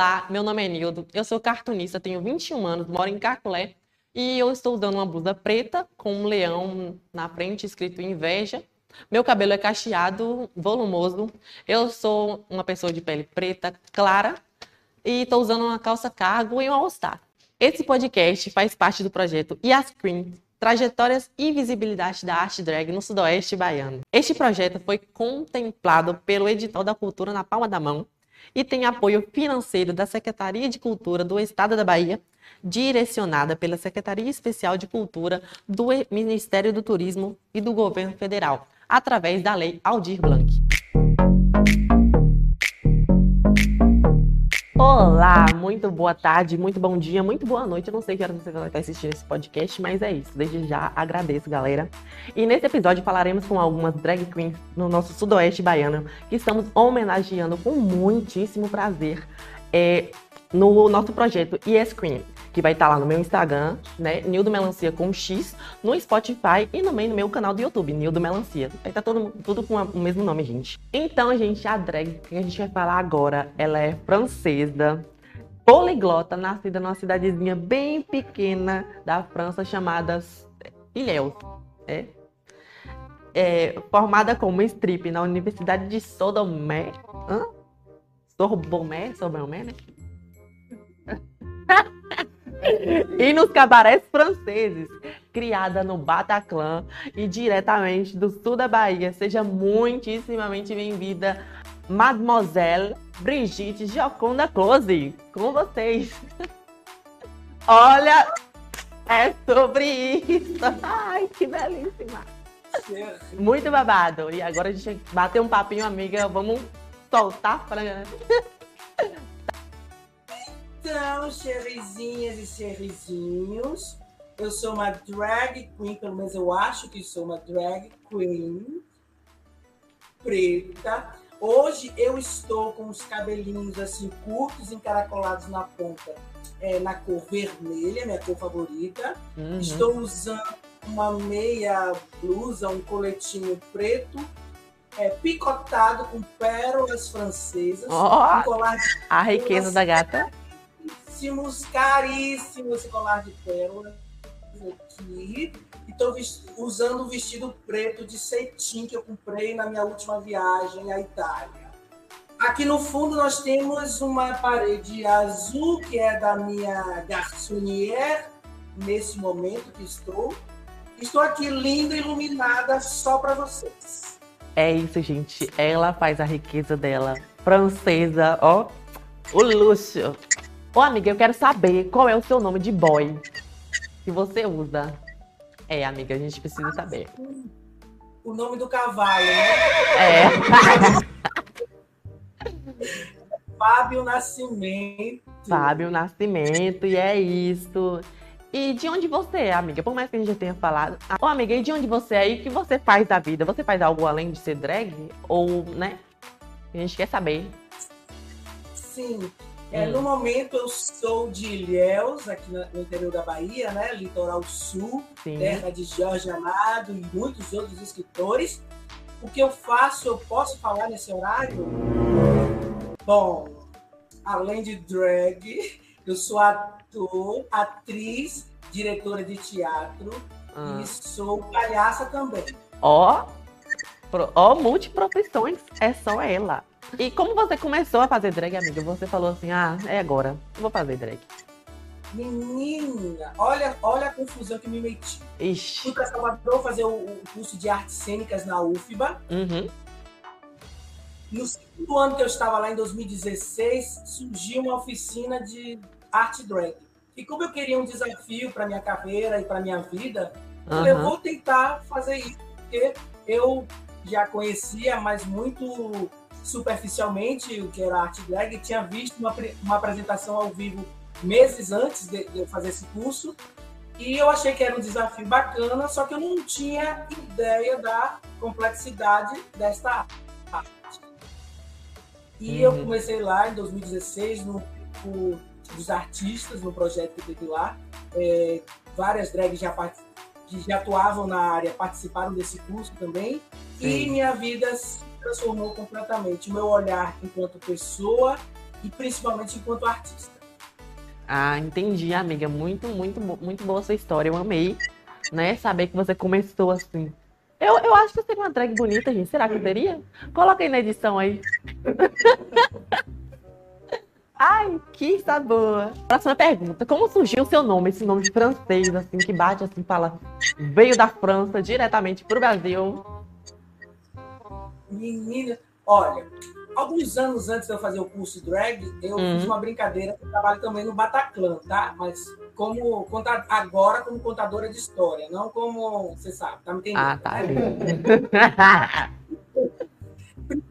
Olá, meu nome é Nildo, eu sou cartunista, tenho 21 anos, moro em Caculé e eu estou usando uma blusa preta com um leão na frente escrito inveja. Meu cabelo é cacheado, volumoso. Eu sou uma pessoa de pele preta, clara e estou usando uma calça cargo e um all-star. Esse podcast faz parte do projeto Yascreen, Trajetórias e Visibilidade da Arte Drag no Sudoeste Baiano. Este projeto foi contemplado pelo Edital da Cultura na Palma da Mão e tem apoio financeiro da Secretaria de Cultura do Estado da Bahia, direcionada pela Secretaria Especial de Cultura do Ministério do Turismo e do Governo Federal, através da Lei Aldir Blanc. Olá, muito boa tarde, muito bom dia, muito boa noite. Eu não sei que hora você vai estar assistindo esse podcast, mas é isso. Desde já agradeço, galera. E nesse episódio falaremos com algumas drag queens no nosso sudoeste baiano que estamos homenageando com muitíssimo prazer é, no nosso projeto ES Queen que vai estar lá no meu Instagram, né? Nildo Melancia com X, no Spotify e também no meu canal do YouTube, Nildo Melancia. Vai estar todo, tudo com o mesmo nome, gente. Então, gente, a drag que a gente vai falar agora, ela é francesa, poliglota, nascida numa cidadezinha bem pequena da França chamada Ilhéus. É, é, formada como strip na Universidade de Sodomé. Hã? Sorbomé? Sorbomé, né? e nos cabarés franceses, criada no Bataclan e diretamente do sul da Bahia. Seja muitíssimamente bem-vinda, Mademoiselle Brigitte Gioconda Close, com vocês. Olha, é sobre isso. Ai, que belíssima. Muito babado. E agora a gente bater um papinho, amiga. Vamos soltar para então, xerizinhas e xerizinhos, eu sou uma drag queen, pelo menos eu acho que sou uma drag queen preta. Hoje eu estou com os cabelinhos assim curtos, encaracolados na ponta, é, na cor vermelha, minha cor favorita. Uhum. Estou usando uma meia blusa, um coletinho preto, é, picotado com pérolas francesas. Oh, um a riqueza da gata caríssimos, caríssimos esse colar de pérolas aqui. E estou usando o vestido preto de cetim que eu comprei na minha última viagem à Itália. Aqui no fundo nós temos uma parede azul, que é da minha garçonnière, nesse momento que estou. Estou aqui linda, iluminada, só para vocês. É isso, gente. Ela faz a riqueza dela. Francesa, ó. O luxo. Ô, amiga, eu quero saber qual é o seu nome de boy que você usa. É, amiga, a gente precisa saber. O nome do cavalo, né? É. Fábio Nascimento. Fábio Nascimento, e é isso. E de onde você é, amiga? Por mais que a gente já tenha falado. Ô, amiga, e de onde você é e o que você faz da vida? Você faz algo além de ser drag? Ou, né? A gente quer saber. Sim. É, hum. No momento eu sou de Ilhéus, aqui no interior da Bahia, né? Litoral Sul, Sim. terra de Jorge Amado e muitos outros escritores. O que eu faço, eu posso falar nesse horário? Bom, além de drag, eu sou ator, atriz, diretora de teatro ah. e sou palhaça também. Ó, oh, ó, oh, multiprofissões, é só ela. E como você começou a fazer drag, amiga? Você falou assim, ah, é agora, vou fazer drag. Menina, olha, olha a confusão que me meti. Ixi. Fui para Salvador fazer o, o, curso de artes cênicas na UFBA. Uhum. No segundo ano que eu estava lá, em 2016, surgiu uma oficina de arte drag. E como eu queria um desafio para minha carreira e para minha vida, uhum. eu vou tentar fazer isso, porque eu já conhecia, mas muito superficialmente o que era arte drag, tinha visto uma, uma apresentação ao vivo meses antes de, de eu fazer esse curso e eu achei que era um desafio bacana, só que eu não tinha ideia da complexidade desta arte. E uhum. eu comecei lá em 2016 no grupo dos artistas, no projeto que teve lá. É, várias drags já, que já atuavam na área participaram desse curso também. Sim. E minha vida transformou completamente o meu olhar enquanto pessoa e principalmente enquanto artista. Ah, entendi, amiga. Muito, muito, muito boa sua história. Eu amei, né? Saber que você começou assim. Eu, eu acho que seria uma drag bonita, gente. Será que seria? Coloca aí na edição aí. Ai, que sabor. Próxima pergunta. Como surgiu o seu nome, esse nome de francês, assim, que bate assim, fala, veio da França diretamente pro Brasil? Menina, olha, alguns anos antes de eu fazer o curso de drag, eu uhum. fiz uma brincadeira que eu trabalho também no Bataclan, tá? Mas como agora como contadora de história, não como você sabe, tá me entendendo? Ah, tá. Né?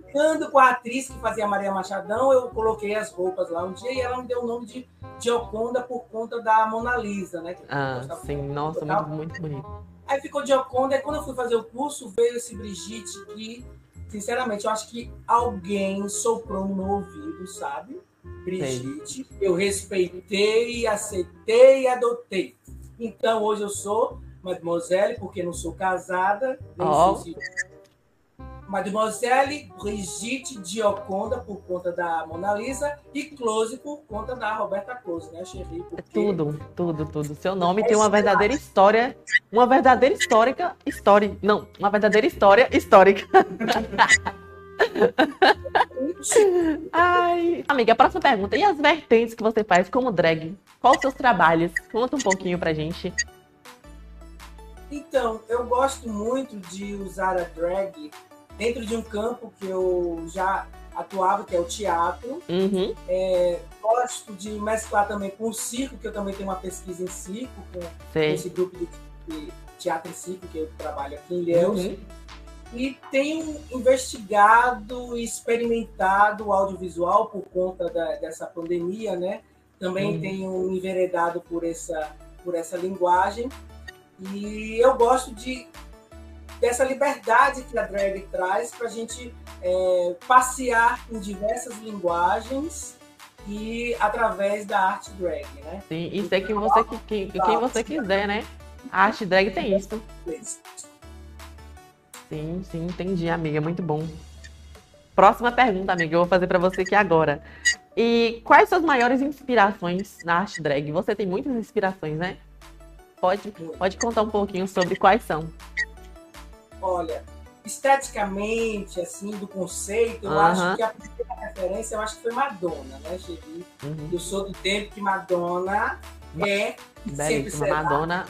Brincando com a atriz que fazia Maria Machadão, eu coloquei as roupas lá um dia e ela me deu o nome de Gioconda por conta da Mona Lisa, né? ah, sim, nossa, muito, muito bonito. Aí ficou Gioconda, e quando eu fui fazer o curso, veio esse Brigitte que sinceramente, eu acho que alguém soprou no meu ouvido, sabe? Brigitte, eu respeitei, aceitei e adotei. Então, hoje eu sou mademoiselle, porque não sou casada, nem oh. se Mademoiselle Brigitte Gioconda, por conta da Mona Lisa, e Close, por conta da Roberta Close, né, Xerri? Porque... Tudo, tudo, tudo. Seu nome é tem uma verdadeira história, uma verdadeira histórica, história, não, uma verdadeira história histórica. Ai. Amiga, a próxima pergunta. E as vertentes que você faz como drag? Quais os seus trabalhos? Conta um pouquinho pra gente. Então, eu gosto muito de usar a drag dentro de um campo que eu já atuava, que é o teatro. Uhum. É, gosto de mesclar também com o circo, que eu também tenho uma pesquisa em circo, com, esse grupo de, teatro em circo que eu trabalho aqui em Ilhéus. Uhum. E tenho investigado e experimentado o audiovisual por conta da, dessa pandemia, né? Também uhum. tenho enveredado por essa, por essa linguagem. E eu gosto de dessa liberdade que a drag traz para a gente é, passear em diversas linguagens e através da arte drag, né? Sim, e ser quem você, quem, quem você quiser, né? A arte drag tem isso. Sim, sim, entendi, amiga. Muito bom. Próxima pergunta, amiga, eu vou fazer para você aqui agora. E quais suas maiores inspirações na arte drag? Você tem muitas inspirações, né? Pode, pode contar um pouquinho sobre quais são. Olha, esteticamente, assim, do conceito, eu acho que a primeira referência, eu acho que foi Madonna, né, Chevi? Uhum. Eu sou do tempo que Madonna é sempre será Madonna...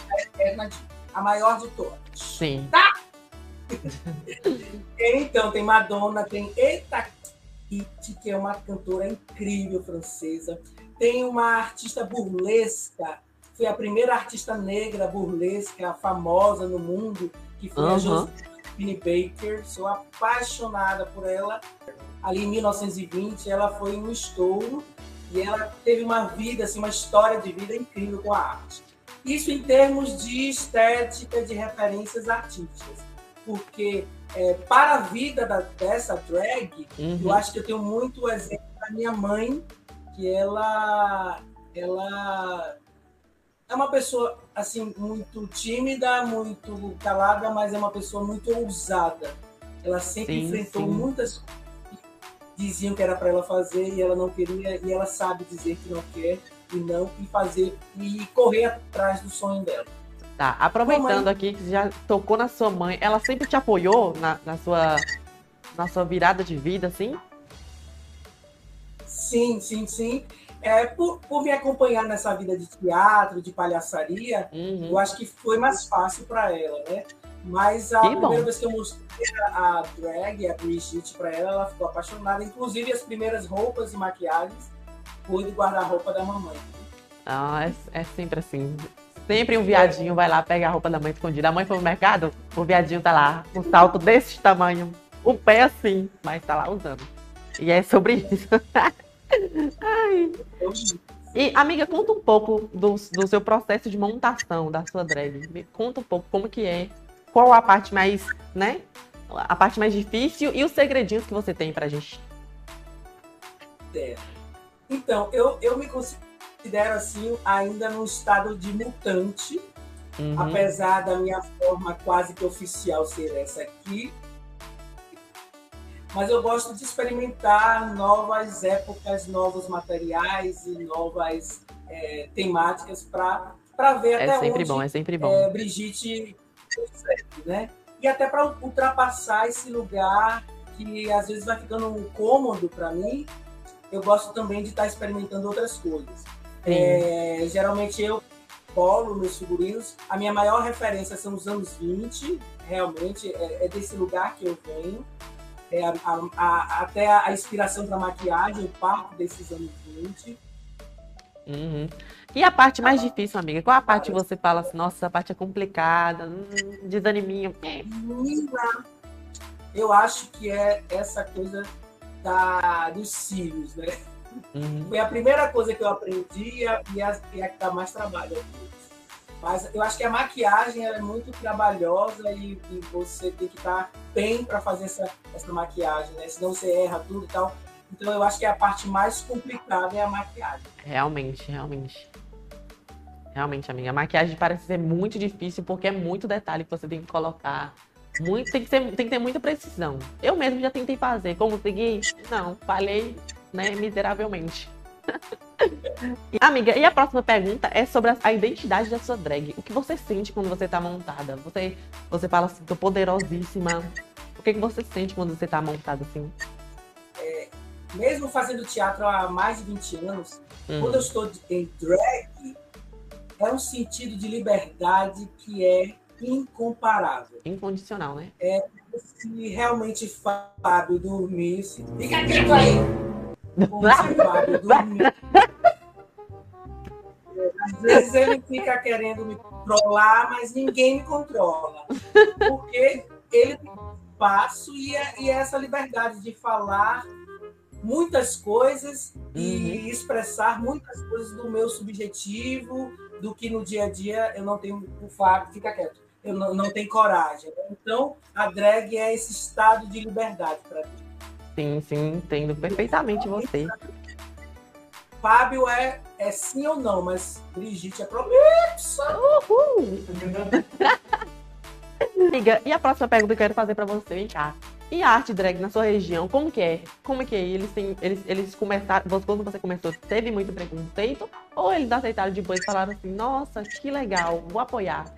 a maior de todas. Sim. Tá? então, tem Madonna, tem Eta Kitty, que é uma cantora incrível francesa. Tem uma artista burlesca, foi a primeira artista negra burlesca famosa no mundo, que foi uhum. a Josephine Baker. Sou apaixonada por ela. Ali em 1920, ela foi um estouro e ela teve uma vida, assim, uma história de vida incrível com a arte. Isso em termos de estética, de referências artísticas. Porque é, para a vida da, dessa drag, uhum. eu acho que eu tenho muito exemplo da minha mãe, que ela, ela é uma pessoa assim muito tímida, muito calada, mas é uma pessoa muito ousada. Ela sempre sim, enfrentou sim. muitas coisas que diziam que era para ela fazer e ela não queria e ela sabe dizer que não quer e não e fazer e correr atrás do sonho dela. Tá, aproveitando mãe... aqui que já tocou na sua mãe, ela sempre te apoiou na, na sua na sua virada de vida, assim? Sim, sim, sim é, por, por me acompanhar nessa vida de teatro, de palhaçaria, uhum. eu acho que foi mais fácil para ela, né? Mas a que primeira bom. vez que eu mostrei a, a drag, a Brigitte para ela, ela ficou apaixonada. Inclusive, as primeiras roupas e maquiagens foi do guarda-roupa da mamãe. Ah, é, é, sempre assim. Sempre um viadinho vai lá pegar a roupa da mãe escondida. A mãe foi no mercado, o viadinho tá lá, um salto desse tamanho, o pé assim, mas tá lá usando. E é sobre isso. Ai. E, amiga, conta um pouco do, do seu processo de montação da sua drag. Me conta um pouco como que é, qual a parte mais, né? A parte mais difícil e os segredinhos que você tem pra gente. É. Então, eu, eu me considero assim ainda no estado de mutante, uhum. apesar da minha forma quase que oficial ser essa aqui. Mas eu gosto de experimentar novas épocas, novos materiais e novas é, temáticas para ver é até onde sempre bom, é sempre bom. É, Brigitte né? E até para ultrapassar esse lugar que às vezes vai ficando um cômodo para mim, eu gosto também de estar tá experimentando outras coisas. É, geralmente eu polo meus figurinos. A minha maior referência são os anos 20, realmente, é, é desse lugar que eu venho. É a, a, até a inspiração para maquiagem, eu parto desses anos 20. Uhum. E a parte mais difícil, amiga? Qual a parte que você fala assim, nossa, essa parte é complicada, hum, desaniminho? Menina, eu acho que é essa coisa da, dos cílios, né? Uhum. Foi a primeira coisa que eu aprendi e a, e a, e a que dá mais trabalho. Mas eu acho que a maquiagem é muito trabalhosa e, e você tem que estar bem para fazer essa, essa maquiagem, né? Senão você erra tudo e tal. Então eu acho que a parte mais complicada é a maquiagem. Realmente, realmente. Realmente, amiga. A maquiagem parece ser muito difícil porque é muito detalhe que você tem que colocar. Muito, tem, que ser, tem que ter muita precisão. Eu mesmo já tentei fazer. Consegui? Não, falhei né, miseravelmente. Amiga, e a próxima pergunta é sobre a identidade da sua drag. O que você sente quando você tá montada? Você, você fala assim, tô poderosíssima. O que, que você sente quando você tá montada assim? É, mesmo fazendo teatro há mais de 20 anos, hum. quando eu estou em drag, é um sentido de liberdade que é incomparável. Incondicional, né? É se realmente Fábio dormisse. Fica quieto aí! Às vezes ele fica querendo me controlar, mas ninguém me controla. Porque ele tem espaço e, é, e é essa liberdade de falar muitas coisas uhum. e expressar muitas coisas do meu subjetivo, do que no dia a dia eu não tenho o Fábio, fica quieto, eu não, não tenho coragem. Então, a drag é esse estado de liberdade para mim. Sim, sim, entendo perfeitamente você. Fábio é, é sim ou não, mas Brigitte é promessa. Uhul! Amiga, e a próxima pergunta que eu quero fazer para você, vem cá. E a arte drag na sua região, como que é? Como que é? Eles, têm, eles, eles começaram, quando você começou, teve muito preconceito? Ou eles aceitaram depois e falaram assim, nossa, que legal, vou apoiar?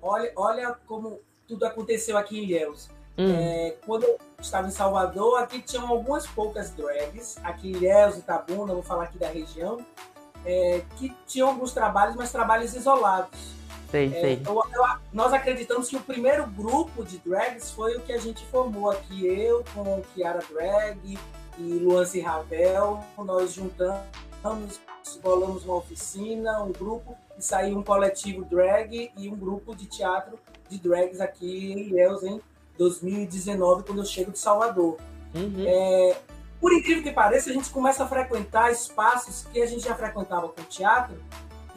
Olha, olha como tudo aconteceu aqui em Ilhéus. Hum. É, quando eu estava em Salvador, aqui tinham algumas poucas drags, aqui em Ilhéus, Itabuna, vou falar aqui da região, é, que tinham alguns trabalhos, mas trabalhos isolados. Sei, é, sei. Eu, eu, nós acreditamos que o primeiro grupo de drags foi o que a gente formou aqui, eu com Kiara Drag e Luance Ravel. Nós juntamos, bolamos uma oficina, um grupo, e saiu um coletivo drag e um grupo de teatro de drags aqui em Ilhéus em 2019, quando eu chego de Salvador. Uhum. É, por incrível que pareça, a gente começa a frequentar espaços que a gente já frequentava com teatro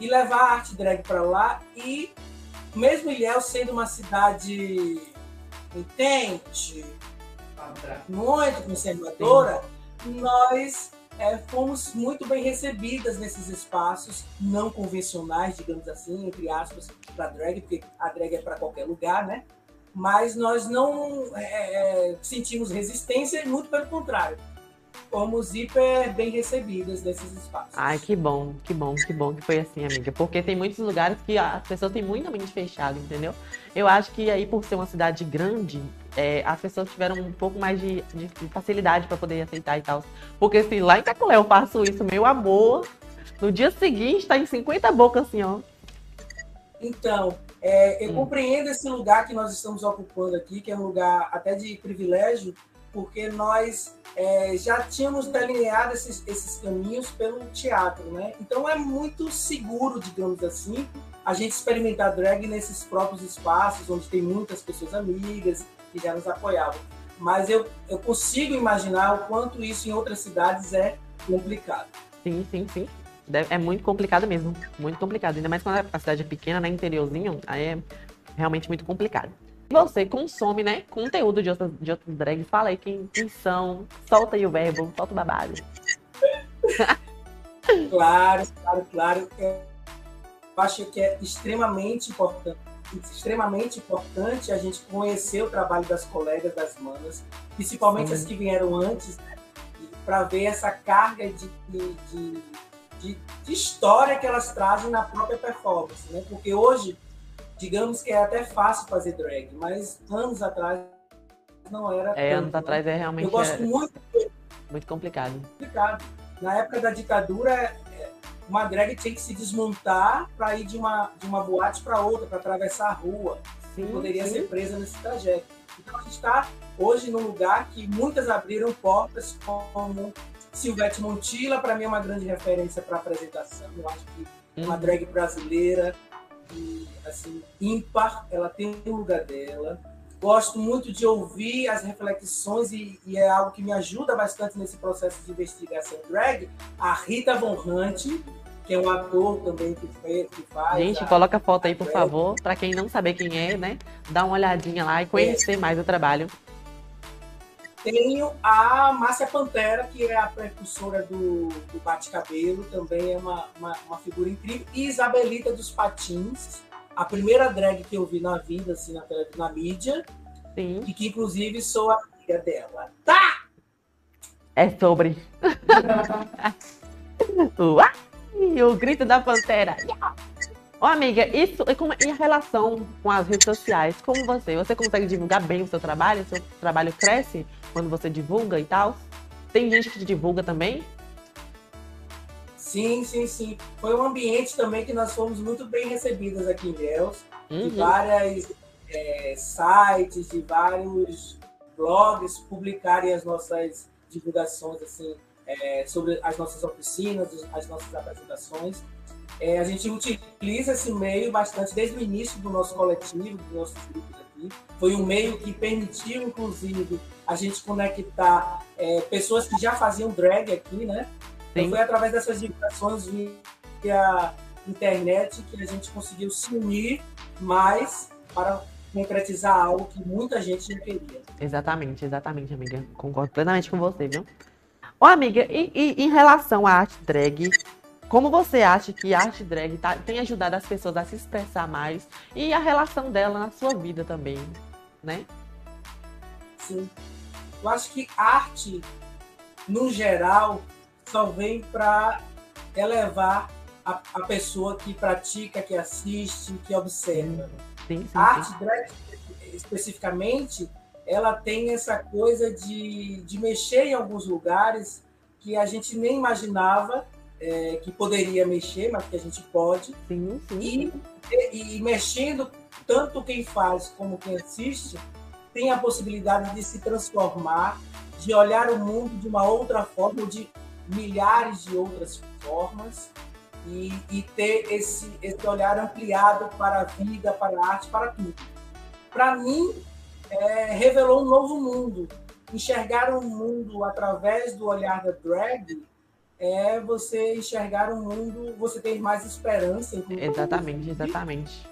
e levar a arte drag para lá e mesmo Ilhéus sendo uma cidade intente, muito conservadora, Sim. nós é, fomos muito bem recebidas nesses espaços não convencionais, digamos assim, entre aspas, para drag, porque a drag é para qualquer lugar, né? Mas nós não é, é, sentimos resistência, muito pelo contrário fomos hiper bem recebidas nesses espaços. Ai, que bom, que bom, que bom que foi assim, amiga. Porque tem muitos lugares que as pessoas têm muita mente fechada, entendeu? Eu acho que aí, por ser uma cidade grande, é, as pessoas tiveram um pouco mais de, de facilidade para poder aceitar e tal. Porque se lá em Caculé eu faço isso, meu amor, no dia seguinte tá em 50 bocas assim, ó. Então, é, eu hum. compreendo esse lugar que nós estamos ocupando aqui, que é um lugar até de privilégio, porque nós é, já tínhamos delineado esses, esses caminhos pelo teatro, né? Então é muito seguro, digamos assim, a gente experimentar drag nesses próprios espaços, onde tem muitas pessoas amigas que já nos apoiavam. Mas eu, eu consigo imaginar o quanto isso em outras cidades é complicado. Sim, sim, sim. É muito complicado mesmo. Muito complicado. Ainda mais quando a cidade é pequena, né? Interiorzinho, aí é realmente muito complicado. Você consome, né, conteúdo de outras, de outras drags. Fala aí quem, quem são. Solta aí o verbo, solta o babado. claro, claro, claro. Eu acho que é extremamente importante extremamente importante a gente conhecer o trabalho das colegas, das manas, principalmente Sim. as que vieram antes, né? para ver essa carga de, de, de, de, história que elas trazem na própria performance. Né? Porque hoje, digamos que é até fácil fazer drag, mas anos atrás não era. É, tanto, anos né? atrás é realmente. Eu gosto é... muito. Muito complicado. Complicado. Na época da ditadura, uma drag tinha que se desmontar para ir de uma, de uma boate para outra, para atravessar a rua. Sim, poderia sim. ser presa nesse trajeto. Então a gente está hoje num lugar que muitas abriram portas, como Silvete Montilla, para mim é uma grande referência para apresentação. Eu acho que é uma uhum. drag brasileira, e, assim, ímpar, ela tem o lugar dela. Gosto muito de ouvir as reflexões e, e, é algo que me ajuda bastante nesse processo de investigação drag. A Rita Von Hunt, que é um ator também que, fez, que faz. Gente, a, coloca a foto aí, por favor, para quem não saber quem é, né? Dá uma olhadinha lá e conhecer é. mais o trabalho. Tenho a Márcia Pantera, que é a precursora do, do Bate-Cabelo, também é uma, uma, uma figura incrível. E Isabelita dos Patins, a primeira drag que eu vi na vida, assim, na, na mídia. Sim. E que, inclusive, sou amiga dela. Tá! É sobre. O grito da pantera. Ô, amiga, isso, e, como, e a relação com as redes sociais? Como você? Você consegue divulgar bem o seu trabalho? O seu trabalho cresce quando você divulga e tal? Tem gente que te divulga também? Sim, sim, sim. Foi um ambiente também que nós fomos muito bem recebidas aqui em Deus, uhum. de várias é, sites, de vários blogs publicarem as nossas divulgações assim é, sobre as nossas oficinas, as nossas apresentações. É, a gente utiliza esse meio bastante desde o início do nosso coletivo, dos nossos grupos aqui. Foi um meio que permitiu, inclusive, a gente conectar é, pessoas que já faziam drag aqui, né? Então foi através dessas divulgações via internet que a gente conseguiu se unir mais para concretizar algo que muita gente não queria. Exatamente, exatamente, amiga. Concordo plenamente com você, viu? Ô, amiga, e, e em relação à arte drag, como você acha que a arte drag tá, tem ajudado as pessoas a se expressar mais e a relação dela na sua vida também, né? Sim. Eu acho que arte, no geral, só vem para elevar a, a, pessoa que pratica, que assiste, que observa. Sim, sim, a arte drag, especificamente, ela tem essa coisa de, de mexer em alguns lugares que a gente nem imaginava é, que poderia mexer, mas que a gente pode. Sim, sim. E, e, e, mexendo, tanto quem faz como quem assiste, tem a possibilidade de se transformar, de olhar o mundo de uma outra forma, de milhares de outras formas e, e ter esse, esse olhar ampliado para a vida, para a arte, para tudo. Para mim, é, revelou um novo mundo. Enxergar um mundo através do olhar da drag é você enxergar um mundo, você ter mais esperança. Exatamente, exatamente.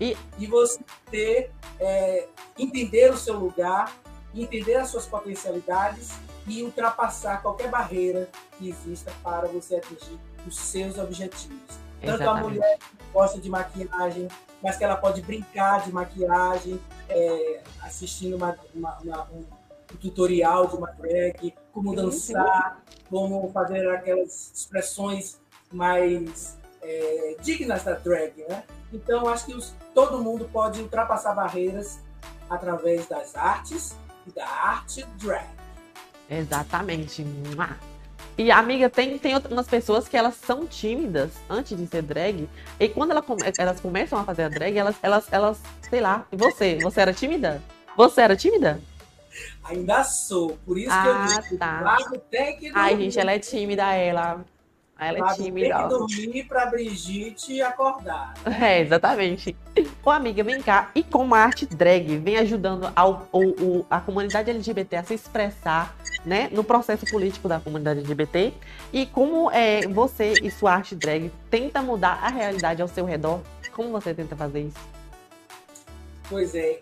E, e você ter, é, entender o seu lugar, entender as suas potencialidades e ultrapassar qualquer barreira que exista para você atingir os seus objetivos. Exatamente. Tanto a mulher que gosta de maquiagem, mas que ela pode brincar de maquiagem, é, assistindo uma, uma, uma, um, um, tutorial de uma drag, como dançar, como fazer aquelas expressões mais é, dignas da drag, né? Então, acho que os, todo mundo pode ultrapassar barreiras através das artes e da arte drag. Exatamente. E, amiga, tem, tem outras pessoas que elas são tímidas antes de ser drag. E quando ela, elas começam a fazer a drag, elas, elas, elas, sei lá. E você? Você era tímida? Você era tímida? Ainda sou. Por isso ah, que eu ah, digo, tá. tem que Ai, gente, ela é tímida, ela. Ela é tímida. Tem que dormir para Brigitte acordar. Né? É, exatamente. Ô, amiga, vem cá. E como a arte drag vem ajudando ao, ao, a comunidade LGBT a se expressar né, no processo político da comunidade LGBT? E como é, você e sua arte drag tenta mudar a realidade ao seu redor? Como você tenta fazer isso? Pois é.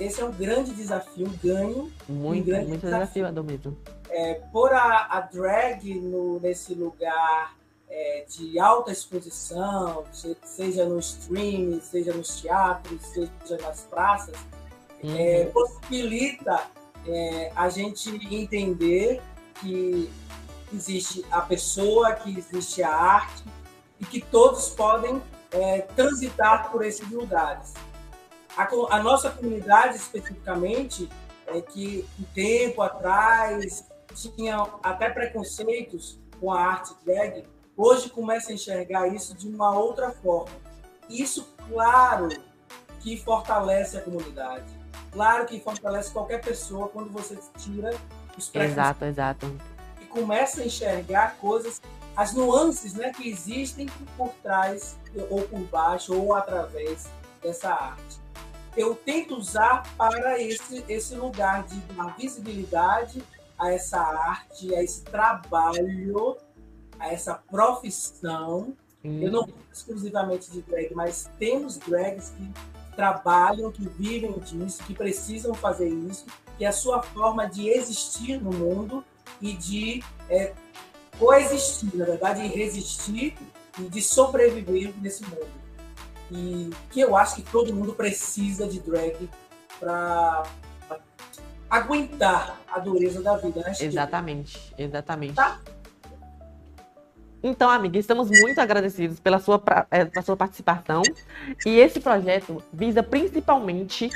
Esse é um grande desafio, ganho. Muito, um grande muito desafio, desafio é, pôr a, a drag no, nesse lugar é, de alta exposição, seja no streaming, seja nos teatros, seja nas praças, uhum. é, possibilita é, a gente entender que existe a pessoa, que existe a arte e que todos podem é, transitar por esses lugares. A, a, nossa comunidade, especificamente, é que um tempo atrás tinha até preconceitos com a arte drag, hoje começa a enxergar isso de uma outra forma. Isso, claro, que fortalece a comunidade. Claro que fortalece qualquer pessoa quando você tira os preconceitos. Exato, exato. E começa a enxergar coisas, as nuances né, que existem por trás, ou por baixo, ou através dessa arte. Eu tento usar para esse, esse lugar de dar visibilidade a essa arte, a esse trabalho a essa profissão. Hum. Eu não exclusivamente de drag, mas temos drags que trabalham, que vivem disso, que precisam fazer isso, que é a sua forma de existir no mundo e de é, coexistir, na verdade, de resistir e de sobreviver nesse mundo. E que eu acho que todo mundo precisa de drag para aguentar a dureza da vida, né? Exatamente, exatamente. Tá? Então, amiga, estamos muito agradecidos pela sua, é, pela sua participação. E esse projeto visa principalmente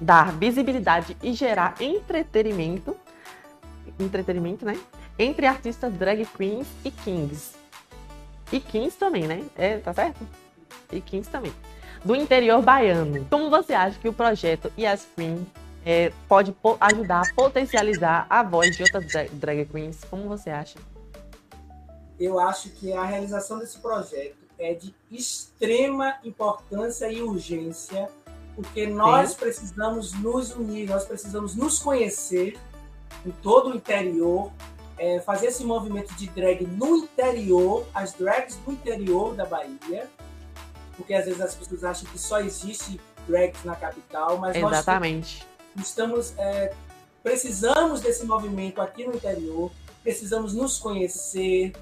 dar visibilidade e gerar entretenimento, entretenimento, né? Entre artistas drag queens e kings. E kings também, né? É, tá certo? E kings também. Do interior baiano. Como você acha que o projeto Queen é, pode ajudar a potencializar a voz de outras drag queens? Como você acha? eu acho que a realização desse projeto é de extrema importância e urgência, porque nós Sim. precisamos nos unir, nós precisamos nos conhecer em todo o interior, é, fazer esse movimento de drag no interior, as drags no interior da Bahia, porque às vezes as pessoas acham que só existe drags na capital, mas Exatamente. nós estamos é, precisamos desse movimento aqui no interior, precisamos nos conhecer,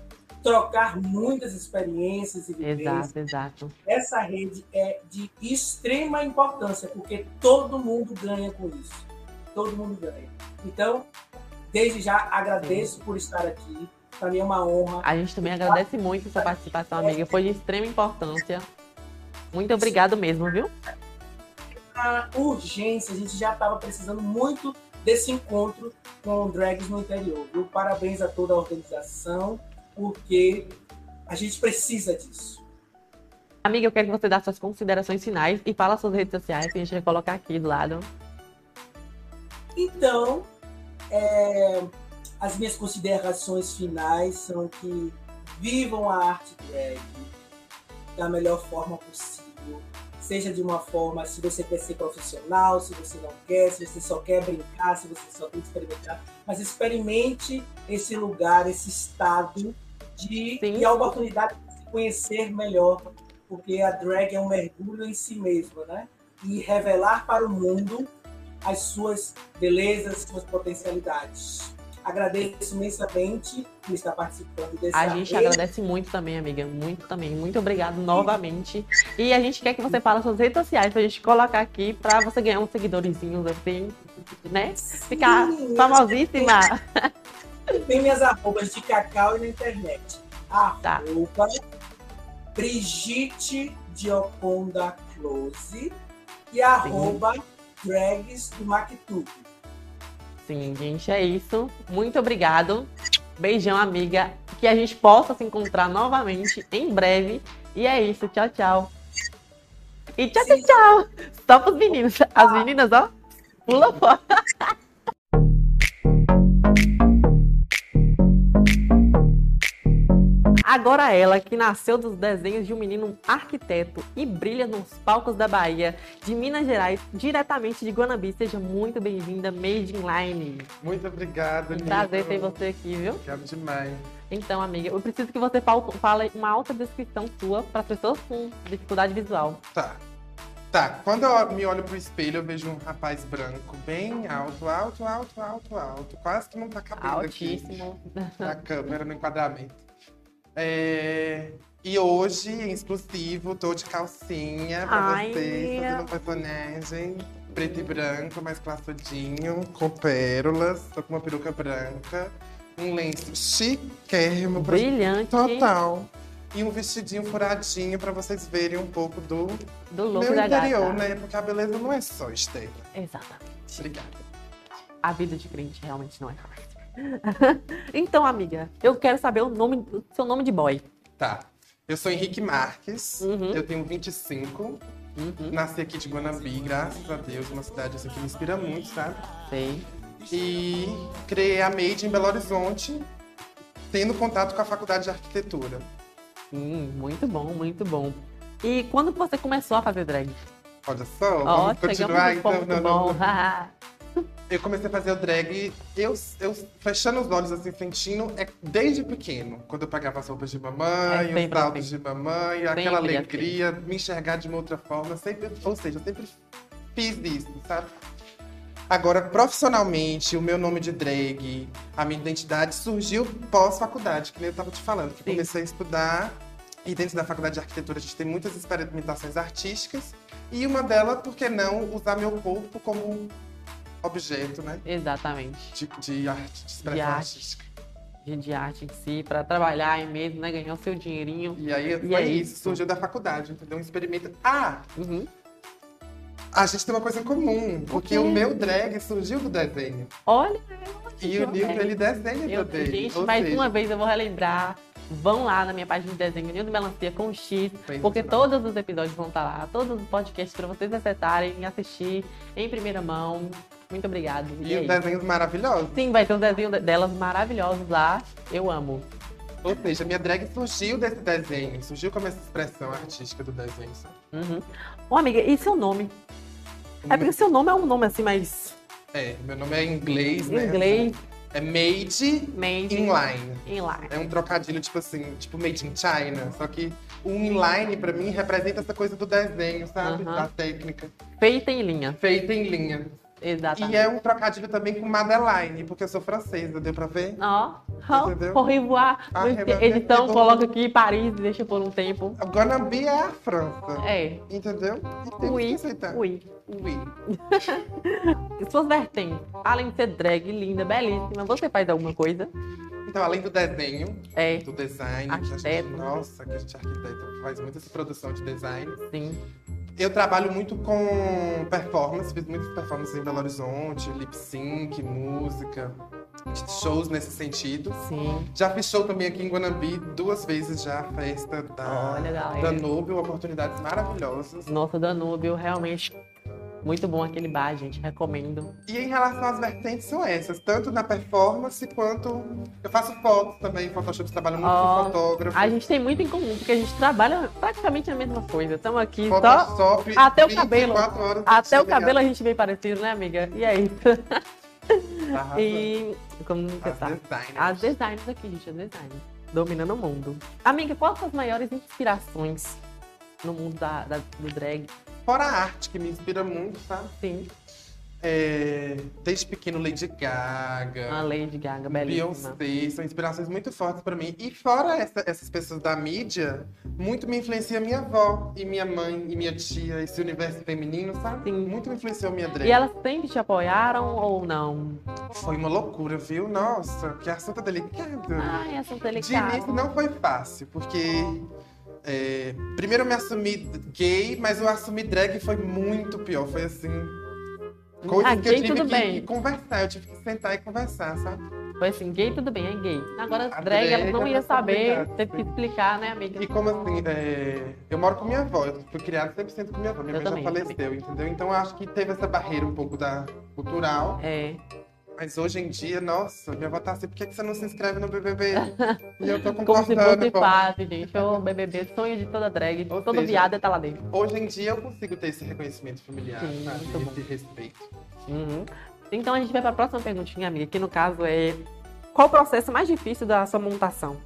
trocar muitas experiências e vivências. Exato, exato. Essa rede é de extrema importância, porque todo mundo ganha com isso. Todo mundo ganha. Então, desde já agradeço Sim. por estar aqui. Para mim é uma honra. A gente também agradece muito sua participação, amiga. Foi de extrema importância. Muito obrigado mesmo, viu? A urgência, a gente já estava precisando muito desse encontro com drags no interior. Viu? Parabéns a toda a organização porque a gente precisa disso. Amiga, eu quero que você dê suas considerações finais e fala suas redes sociais, que a gente vai colocar aqui do lado. Então, é, as minhas considerações finais são que vivam a arte drag da melhor forma possível. Seja de uma forma, se você quer ser profissional, se você não quer, se você só quer brincar, se você só quer experimentar. Mas experimente esse lugar, esse estado de ter a oportunidade de se conhecer melhor, porque a drag é um mergulho em si mesma, né? E revelar para o mundo as suas belezas, suas potencialidades. Agradeço imensamente por estar participando desse A gente agradece muito também, amiga. Muito também. Muito obrigado novamente. E a gente quer que você fale suas redes sociais pra gente colocar aqui pra você ganhar uns seguidorzinhos assim, né? Ficar Sim, famosíssima. Tem minhas arrobas de cacau e na internet. Tá. Arroba tá. Brigitte Dioconda Close e arroba drags do MacTube. Sim, gente, é isso. Muito obrigado. Beijão, amiga. Que a gente possa se encontrar novamente em breve. E é isso. Tchau, tchau. E tchau, tchau, tchau. Só pros meninos. As meninas, ó, pula fora. Agora ela, que nasceu dos desenhos de um menino arquiteto e brilha nos palcos da Bahia, de Minas Gerais, diretamente de Guanabí. Seja muito bem-vinda, Made in Line. Muito obrigado, Um prazer ter você aqui, viu? Quero demais. Então, amiga, eu preciso que você fale uma alta descrição sua para pessoas com dificuldade visual. Tá. Tá, quando eu me olho pro espelho, eu vejo um rapaz branco bem alto, alto, alto, alto, alto. Quase que não tá cabendo Altíssimo. aqui na câmera, no enquadramento. É, E hoje, em exclusivo, tô de calcinha pra Ai. vocês, fazendo um personagem preto e branco, mais classudinho, com pérolas. Tô com uma peruca branca, um lenço chiquérrimo Brilhante. Total. E um vestidinho furadinho pra vocês verem um pouco do Do look meu da interior, gata. né? Porque a beleza não é só externa. Exatamente. Obrigada. A vida de crente realmente não é fácil. então, amiga, eu quero saber o nome, o seu nome de boy. Tá. Eu sou Henrique Marques, Uhum. eu tenho 25. Nasci aqui de Guanambi, graças a Deus, uma cidade assim, que me inspira muito, sabe? Sei. E criei a Made em Belo Horizonte, tendo contato com a faculdade de arquitetura. Sim, muito bom, muito bom. E quando você começou a fazer drag? Olha só, Ó, vamos continuar então. ponto Não, bom. não, não. Eu comecei a fazer o drag, eu, eu fechando os olhos assim, sentindo, é desde pequeno. Quando eu pegava as roupas de É mamãe, sempre os saltos assim. de mamãe, aquela assim. alegria, me enxergar de uma outra forma. Sempre, ou seja, eu sempre fiz isso, sabe? Agora, profissionalmente, o meu nome de drag, a minha identidade surgiu pós-faculdade, que nem eu tava te falando, que Sim. comecei a estudar. E dentro da faculdade de arquitetura a gente tem muitas experimentações artísticas. E uma delas, por que não usar meu corpo como objeto, né? Exatamente. De, de arte, de expressão De arte. artística. De, de arte em si, pra trabalhar aí mesmo, né? Ganhar o seu dinheirinho. E aí E é isso, isso. surgiu da faculdade, entendeu? Um experimento. Ah, Uhum. a gente tem uma coisa em comum, porque o meu drag surgiu do desenho. Olha, E o Nilton, ele desenha eu, também. gente, ou mais seja, uma vez eu vou relembrar. Vão lá na minha página de desenho, Nildo Melancia com X, porque Sensacional. todos os episódios vão estar lá, todos os podcasts para vocês acessarem e assistir em primeira mão. Muito obrigado. E é os isso. desenhos maravilhosos. Sim, vai ter um desenho de- delas maravilhosos lá. Eu amo. Ou seja, minha drag surgiu desse desenho, surgiu como essa expressão artística do desenho, sabe? Uhum. Ô, amiga, e seu nome? É porque seu nome é um nome assim mais É, meu nome é inglês, né? inglês, É Made made Inline. inline. É um trocadilho, tipo assim, tipo Made in China. Só que o inline, pra mim, representa essa coisa do desenho, sabe? Aham. Da técnica. Feita em linha. Feita em linha. Exatamente. E é um trocadilho também com Madeline, porque eu sou francesa, deu pra ver? Ó, Entendeu? au revoir. Ah. Edição, coloca aqui Paris e deixa por um tempo. Gonna be é a França. É. Entendeu? E tem Ui, que aceitar. ui. Ui. Suas vertentes, além de ser drag, linda, belíssima, você faz alguma coisa? Então, além do desenho, É, do design, que a gente, Arquiteto. nossa, que a gente é arquiteto, faz muita produção de design. sim. Eu trabalho muito com performance, fiz muitas performances em Belo Horizonte, lip sync, música, shows nesse sentido. Sim. Já fiz show também aqui em Guanambi duas vezes já, a festa da Olha. Danúbio, oportunidades maravilhosas. Nossa, Danúbio, realmente muito bom aquele bar, gente. Recomendo. E em relação às vertentes são essas, tanto na performance quanto eu faço fotos também, Photoshop, trabalho muito Ó, com fotógrafo. A gente tem muito em comum, porque a gente trabalha praticamente a mesma coisa. Estamos aqui só. Photoshop, até o cabelo. 24 horas Até o cabelo a gente vem parecido, né, amiga? E arrasando. E. Como que As tá? designers. As designers aqui, gente, as designers. Dominando o mundo. Amiga, quais são as maiores inspirações no mundo da, da- do drag? Fora a arte, que me inspira muito, sabe? Sim. É, desde pequeno, Lady Gaga, A Lady Gaga, belíssima. Beyoncé, são inspirações muito fortes pra mim. E fora essa- essas pessoas da mídia, muito me influencia minha avó, e minha mãe, e minha tia, esse universo feminino, sabe? Sim. Muito me influenciou minha drag. E elas sempre te apoiaram ou não? Foi uma loucura, viu? Nossa, que assunto delicado. Ai, essa De delicada. início não foi fácil, porque é, primeiro eu me assumi gay, mas eu assumi drag e foi muito pior. Foi assim. Coisas Ah, que eu gay tive tudo que, que conversar, eu tive que sentar e conversar, sabe? Foi assim, gay tudo bem, é gay. Agora, drag, drag elas não é mais saber, teve que explicar, né, amiga? E como assim, é, eu moro com minha avó, eu fui criada 100% com minha avó, minha Eu mãe também, já eu faleceu, entendeu? Então eu acho que teve essa barreira um pouco da cultural, É. mas hoje em dia, nossa, minha avó tá assim, por que que você não se inscreve no BBB? e eu tô Como se concordando, fosse pô. fácil, gente. O BBB, sonho de toda drag, Ou todo seja, viado tá lá dentro. Hoje em dia eu consigo ter esse reconhecimento familiar, Sim, sabe? muito bom. Esse respeito. Uhum. Então a gente vai pra próxima perguntinha, amiga, que no caso é qual o processo mais difícil da sua montação?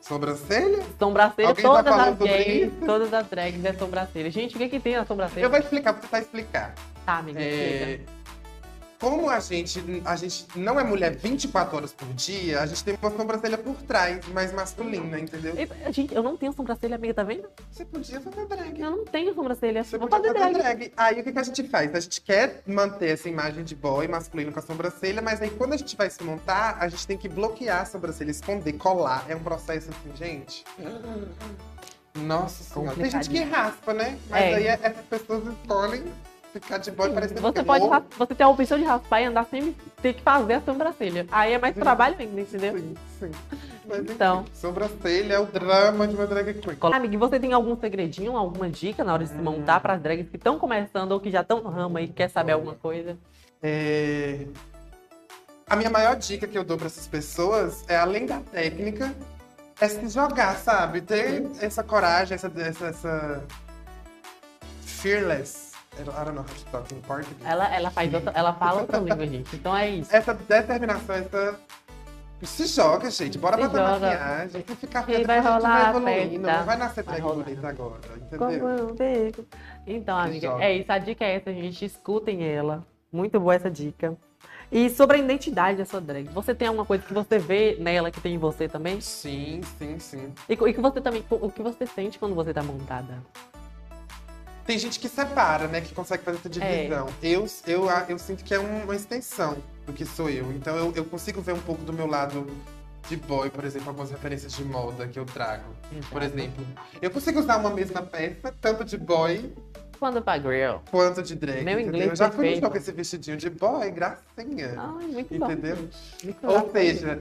Sobrancelha? Sobrancelha, Alguém já todas falou as gays, todas as drags é sobrancelha. Gente, o que que tem na sobrancelha? Eu vou explicar, vou tentar explicar. Tá, amiga, É, chega. Como a gente, a gente não é mulher 24 horas por dia, a gente tem uma sobrancelha por trás, mais masculina, entendeu? E, Gente, eu não tenho sobrancelha, amiga, tá vendo? Você podia fazer drag. Eu não tenho sobrancelha. Você Vou podia fazer fazer drag. drag. Aí o que, que a gente faz? A gente quer manter essa imagem de boy masculino com a sobrancelha, mas aí quando a gente vai se montar, a gente tem que bloquear a sobrancelha, esconder, colar. É um processo assim, gente. Nossa senhora. Tem gente que raspa, né? Mas É. aí essas pessoas escolhem ficar de boy parecendo Você que pode ras- você tem a opção de raspar e andar sem ter que fazer a sobrancelha. Aí é mais Sim. trabalho ainda, entendeu? Sim, sim. Mas, Então. enfim, sobrancelha é o drama de uma drag queen. Amiga, e você tem algum segredinho, alguma dica na hora de se montar para as drags que estão começando ou que já estão no ramo e quer saber alguma coisa? É, A minha maior dica que eu dou para essas pessoas é, além da técnica, é se jogar, sabe? Ter essa coragem, essa, essa, essa... fearless. I don't know how to talk in português. Ela, ela faz outra, ela fala outra língua, gente. Então é isso. Essa determinação, essa... Se joga, gente. Bora Se fazer joga. maquiagem. Se ficar E feia, vai depois a gente rolar vai evoluindo. Não vai nascer Vai drag bonita agora, Como entendeu? eu beijo. Então, Se amiga, joga. é isso. A dica é essa, gente. Escutem ela. Muito boa essa dica. E sobre a identidade da sua drag, você tem alguma coisa que você vê nela que tem em você também? Sim, sim, sim. E e que você também, o que você sente quando você tá montada? Tem gente que separa, né? Que consegue fazer essa divisão. Eu, eu, eu sinto que é um- uma extensão do que sou eu. Então eu, eu consigo ver um pouco do meu lado de boy, por exemplo, algumas referências de moda que eu trago. Por Exato. exemplo, eu consigo usar uma mesma peça, tanto de boy Quando pra girl. quanto de drag. Meu entendeu? inglês eu já fui no show com esse vestidinho de boy, gracinha. Ai, muito bom. Entendeu? Muito Ou bom. seja,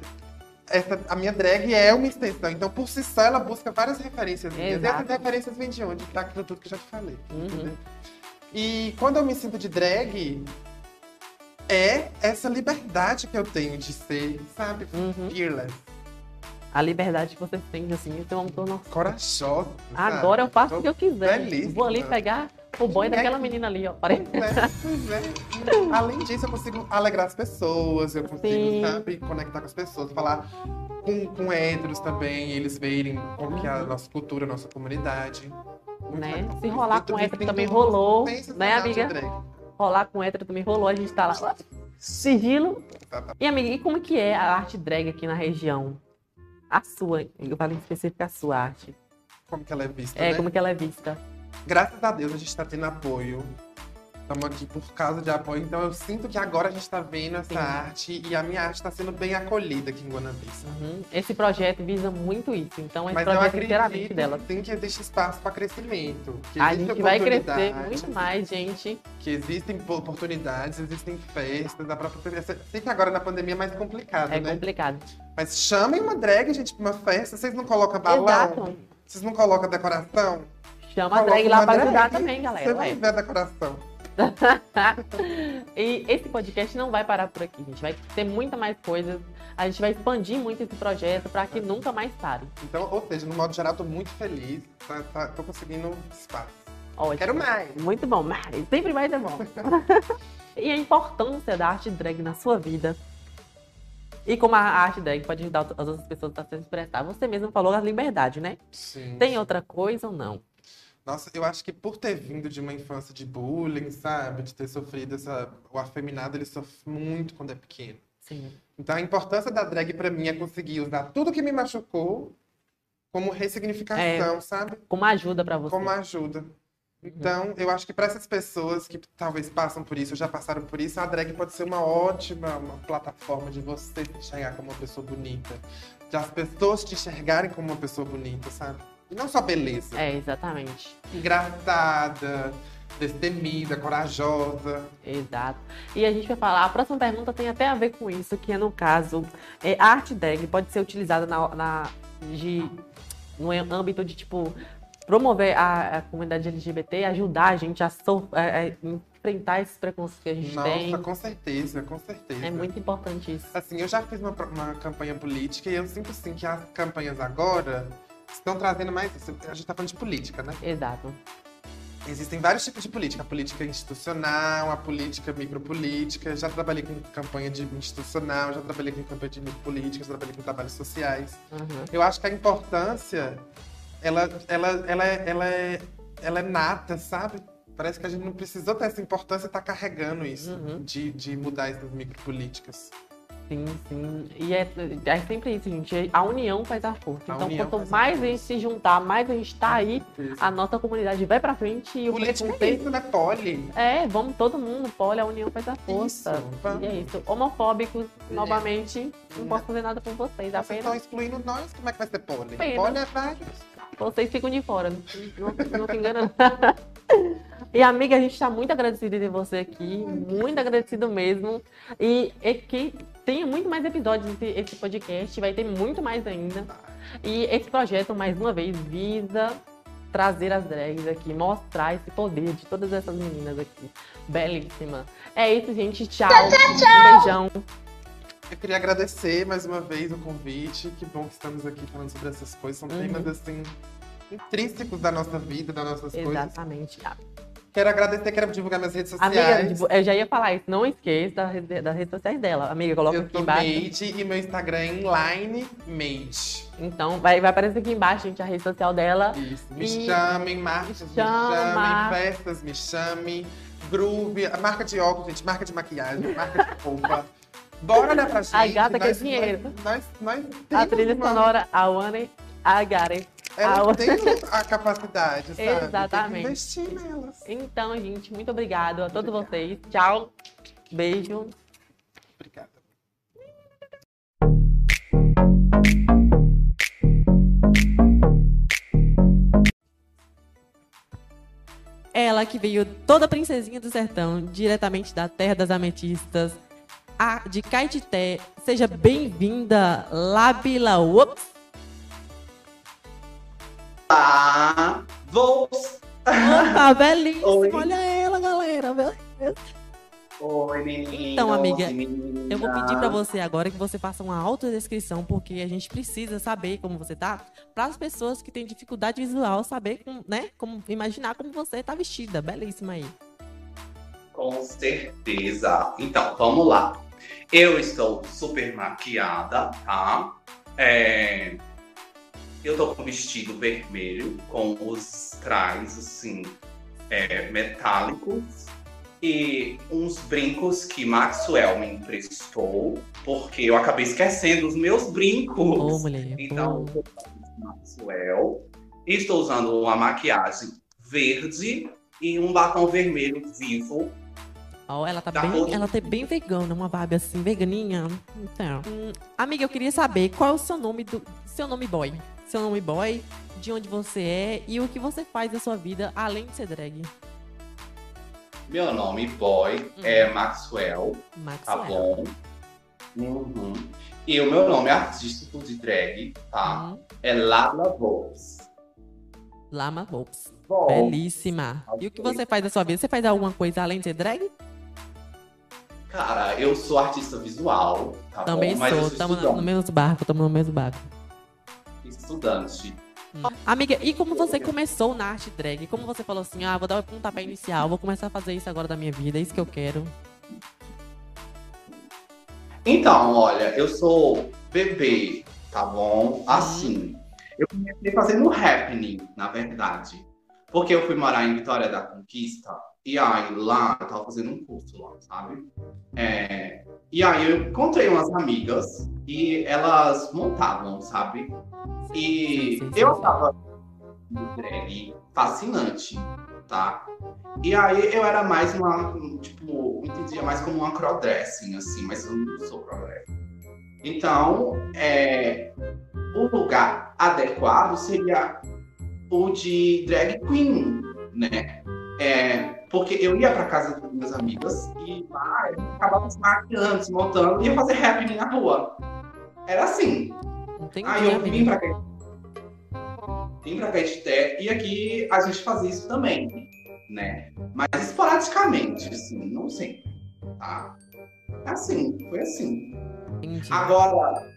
essa, a minha drag é uma extensão. Então, por si só, ela busca várias referências minhas. E essas referências vêm de onde? Daquilo tudo que eu já te falei. Uhum. E quando eu me sinto de drag, é essa liberdade que eu tenho de ser, sabe? Uhum. Fearless, A liberdade que você sente, assim, então eu tô, corajosa. sabe? Agora eu faço Tô o que eu quiser. belíssima. Vou ali pegar o boy E daquela menina ali, ó. Parece. Pois é, pois é. Além disso, eu consigo alegrar as pessoas, eu consigo, Sim. sabe, conectar com as pessoas, falar com, com héteros também, eles verem como que é a nossa cultura, a nossa comunidade. Muito Né? legal. Se rolar com hétero também rolou, né, amiga? Rolar com hétero também rolou, a gente tá lá. Sigilo. E, amiga, e como que é a arte drag aqui na região? A sua, eu falo em específico a sua arte. Como que ela é vista, É, né? como que ela é vista. Graças a Deus a gente tá tendo apoio. Estamos aqui por causa de apoio. Então eu sinto que agora a gente tá vendo essa Sim. arte e a minha arte tá sendo bem acolhida aqui em Guanabis. Uhum. Esse projeto visa muito isso. Então, esse Mas eu projeto acredito inteiramente dela. sim que existe espaço para crescimento. A gente vai crescer muito mais, gente. Que existem po- oportunidades, existem festas, dá pra... Sei que agora na pandemia é mais complicado, É né? complicado. Mas chamem uma drag, gente, pra uma festa. Vocês não colocam balão? Exato. Vocês não colocam decoração? Chama a drag lá pra ajudar também, Você galera. vai ué. ver decoração. e esse podcast não vai parar por aqui, gente. Vai ter muita mais coisas. A gente vai expandir muito esse projeto para que nunca mais pare. Então, ou seja, no modo geral, tô muito feliz. Tá, tá- tô conseguindo espaço. Ótimo. Quero mais. Muito bom, mas sempre mais é bom. e a importância da arte drag na sua vida. E como a arte drag pode ajudar as outras pessoas a se expressar. Você mesmo falou a liberdade, né? Sim. Tem outra coisa ou não? Nossa, eu acho que por ter vindo de uma infância de bullying, sabe? De ter sofrido essa. O afeminado, ele sofre muito quando é pequeno. Sim. Então a importância da drag pra mim é conseguir usar tudo que me machucou como ressignificação, sabe? Como ajuda para você. Como ajuda. Então, eu acho que para essas pessoas que talvez passam por isso, já passaram por isso, a drag pode ser uma ótima uma plataforma de você se enxergar como uma pessoa bonita. De as pessoas te enxergarem como uma pessoa bonita, sabe? E não só beleza. É, exatamente. Engraçada, destemida, corajosa. Exato. E a gente vai falar, a próxima pergunta tem até a ver com isso, que é no caso, é, a arte drag pode ser utilizada na, na- de, no âmbito de, tipo, promover a, a comunidade LGBT, ajudar a gente a, so- a- a enfrentar esses preconceitos que a gente Nossa, tem. com certeza, com certeza. É muito importante isso. Assim, eu já fiz uma, uma campanha política e eu sinto assim que as campanhas agora estão trazendo mais isso. A gente tá falando de política, né? Exato. Existem vários tipos de política. A política institucional, a política micropolítica. Eu já trabalhei com campanha de institucional, já trabalhei com campanha de micropolítica, já trabalhei com trabalhos sociais. Uhum. Eu acho que a importância, ela, ela, ela, é, ela, é, ela é nata, sabe? Parece que a gente não precisou ter essa importância e tá carregando isso, Uhum. de, de mudar essas micropolíticas. Sim, sim. E é, é sempre isso, gente. A união faz a força. A então, quanto mais a gente se juntar, mais a gente tá aí, a nossa comunidade vai pra frente e o Política é isso, né? Poli. É, vamos todo mundo, pole, a união faz a força. Isso, vamos. E é isso. Homofóbicos, novamente, não posso fazer nada por vocês. Vocês estão Apenas excluindo nós, como é que vai ser poli? Pena. Poli é vários. vocês ficam de fora. Não, não, não se engana. E amiga, a gente tá muito agradecida de você aqui, muito agradecido mesmo. E é que tenha muito mais episódios esse, esse podcast, vai ter muito mais ainda. E esse projeto, mais uma vez, visa trazer as drags aqui, mostrar esse poder de todas essas meninas aqui. Belíssima. É isso, gente. Tchau. Um beijão. Eu queria agradecer mais uma vez o convite. Que bom que estamos aqui falando sobre essas coisas. São Uhum. temas, assim, intrínsecos da nossa vida, das nossas coisas. Exatamente. Quero agradecer, quero divulgar minhas redes sociais. Amiga, eu já ia falar isso. Não esqueça das redes- das redes sociais dela. Amiga, coloca eu aqui embaixo. Made e meu Instagram é inline made. Então, vai, vai aparecer aqui embaixo, gente, a rede social dela. Isso. Me E- chamem, marcas, me Chama. chamem, festas, me chamem. Groove, marca de óculos, gente, marca de maquiagem, marca de roupa. Bora, né, pra gente? Ai, gata, quer Nós- dinheiro. Nós, nós, nós A trilha uma- sonora, a One, I got it. Elas a- capacidade, sabe? Tem que Exatamente. investir nelas. Então, gente, muito obrigado a todos vocês. Tchau. Beijo. Obrigada. Ela que veio toda princesinha do sertão, diretamente da terra das ametistas, a de Caetité. Seja bem-vinda, Labila. Ups. Ah, vou. Opa, belíssima. Oi. Olha ela, galera. meu Deus. Oi, meninos. Então, amiga, meninas. Eu vou pedir pra você agora que você faça uma autodescrição, porque a gente precisa saber como você tá, para as pessoas que têm dificuldade visual saber, como, né, como imaginar como você tá vestida, belíssima aí. Com certeza. Então, vamos lá. Eu estou super maquiada, tá? É, Eu tô com um vestido vermelho, com os trás, assim, é, metálicos. E uns brincos que Maxwell me emprestou, porque eu acabei esquecendo os meus brincos. Ô, mulher. Então, eu tô usando Maxwell. Estou usando uma maquiagem verde e um batom vermelho vivo. Ó, ela tá bem, ela tá bem vegana, uma vibe assim, veganinha. Então, hum, amiga, eu queria saber qual é o seu nome do seu nome boy, seu nome boy, de onde você é e o que você faz da sua vida além de ser drag. Meu nome, boy, é Maxwell, tá Maxwell. bom? Uhum. E o meu nome artístico de drag, tá? Hum, É Lala Volks. Lama Volks. Bom, Belíssima. E o que você faz da sua vida? Você faz alguma coisa além de ser drag? cara, eu sou artista visual, tá Também bom? Sou. Tamo no mesmo barco, tamo no mesmo barco. Estudante. Amiga, e como você começou na arte drag? Como você falou assim, ah, vou dar um pontapé inicial, vou começar a fazer isso agora da minha vida, é isso que eu quero. Então, olha, eu sou bebê, tá bom? Assim, eu comecei fazendo happening, na verdade. Porque eu fui morar em Vitória da Conquista, e aí lá eu tava fazendo um curso lá, sabe? É, e aí eu encontrei umas amigas e elas montavam, sabe? E Sim, sim, sim, eu tava no drag fascinante, tá? E aí eu era mais uma, tipo, entendia mais como uma crossdressing, assim, mas eu não sou crossdressing. Então, é, o lugar adequado seria o de drag queen, né? É, porque eu ia pra casa das minhas amigas e lá eu acabava se maquiando, se montando e ia fazer happening na rua. Era assim. Entendi, Aí eu vim pra cá. Vim pra Caetité e aqui a gente fazia isso também, né? Mas esporadicamente, assim, não sempre, tá? Assim, foi assim. Entendi. Agora,